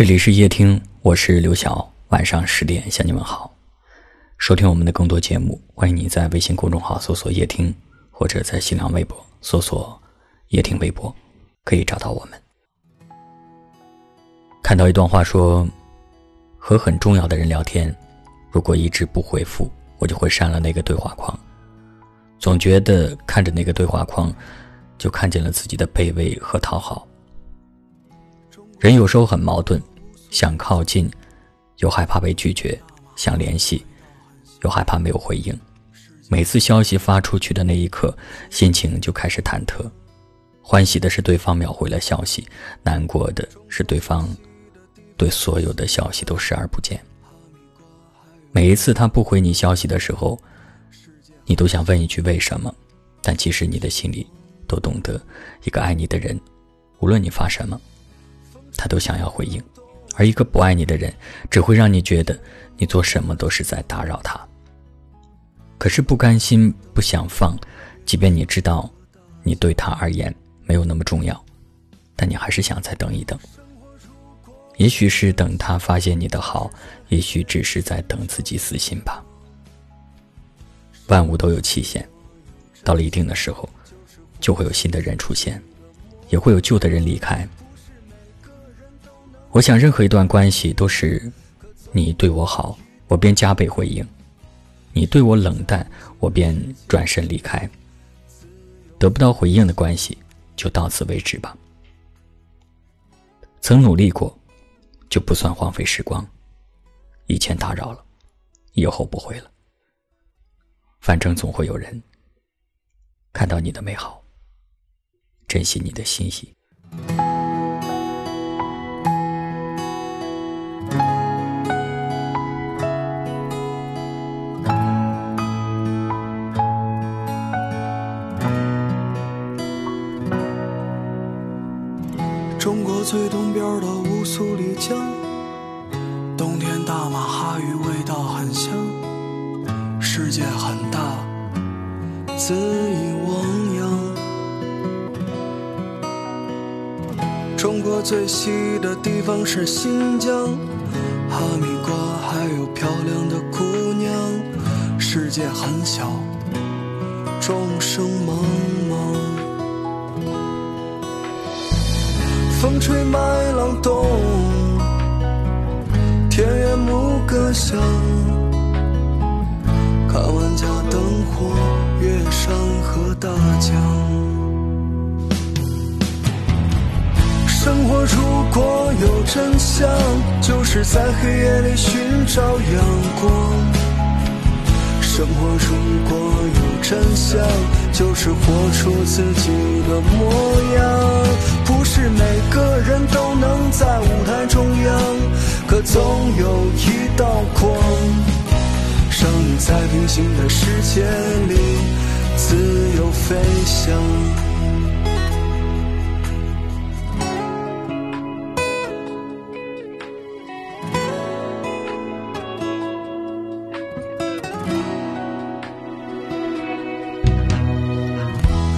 这里是夜听，我是刘晓。晚上十点向你们好。收听我们的更多节目，欢迎你在微信公众号搜索“夜听”，或者在新浪微博搜索“夜听微博”，可以找到我们。看到一段话说：“和很重要的人聊天，如果一直不回复，我就会删了那个对话框。总觉得看着那个对话框，就看见了自己的卑微和讨好。人有时候很矛盾。”想靠近，又害怕被拒绝；想联系，又害怕没有回应。每次消息发出去的那一刻，心情就开始忐忑。欢喜的是对方秒回了消息，难过的是对方对所有的消息都视而不见。每一次他不回你消息的时候，你都想问一句为什么，但其实你的心里都懂得，一个爱你的人，无论你发什么，他都想要回应。而一个不爱你的人，只会让你觉得你做什么都是在打扰他。可是不甘心，不想放，即便你知道，你对他而言没有那么重要，但你还是想再等一等。也许是等他发现你的好，也许只是在等自己死心吧。万物都有期限，到了一定的时候，就会有新的人出现，也会有旧的人离开。我想，任何一段关系都是，你对我好，我便加倍回应；你对我冷淡，我便转身离开。得不到回应的关系，就到此为止吧。曾努力过，就不算荒废时光。以前打扰了，以后不会了。反正总会有人看到你的美好，珍惜你的欣喜。江，冬天大马哈鱼味道很香。世界很大，恣意汪洋。中国最西的地方是新疆，哈密瓜还有漂亮的姑娘。世界很小，众生茫茫。风吹麦浪动，想。看万家灯火，越山河大江。生活如果有真相，就是在黑夜里寻找阳光。生活如果有真相，就是活出自己的模样。不是每个人都能在舞台中央，可总有一道光，让你在平行的世界里自由飞翔。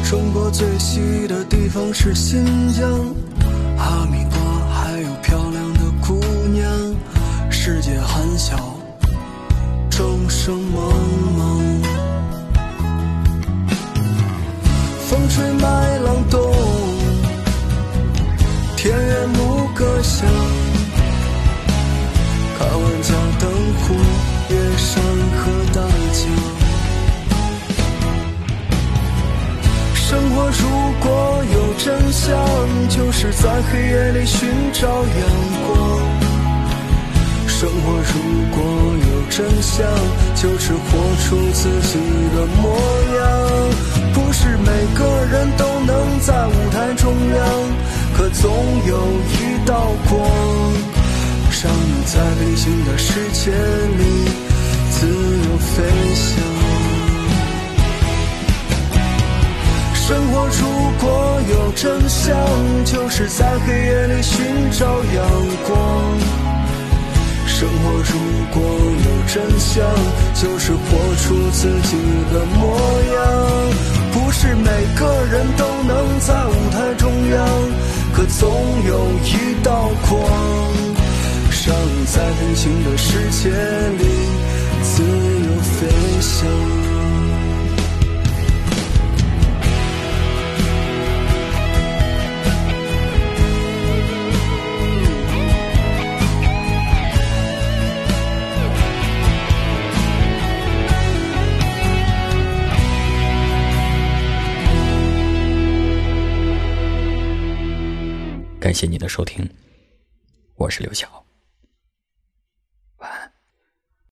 中国最西的地方是新疆，哈密世界很小，众生茫茫。风吹麦浪动，田园牧歌响。看万家灯火，越山河大江。生活如果有真相，就是在黑夜里寻找阳光。生活如果有真相，就是活出自己的模样。不是每个人都能在舞台中央，可总有一道光，让你在平行的世界里自由飞翔。生活如果有真相，就是在黑夜里寻找阳光。生活如果有真相，就是活出自己的模样。不是每个人都能在舞台中央，可总有一道光，在平行的世界感谢你的收听，我是刘晓。